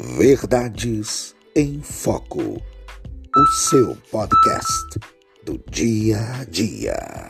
Verdades em Foco, o seu podcast do dia a dia.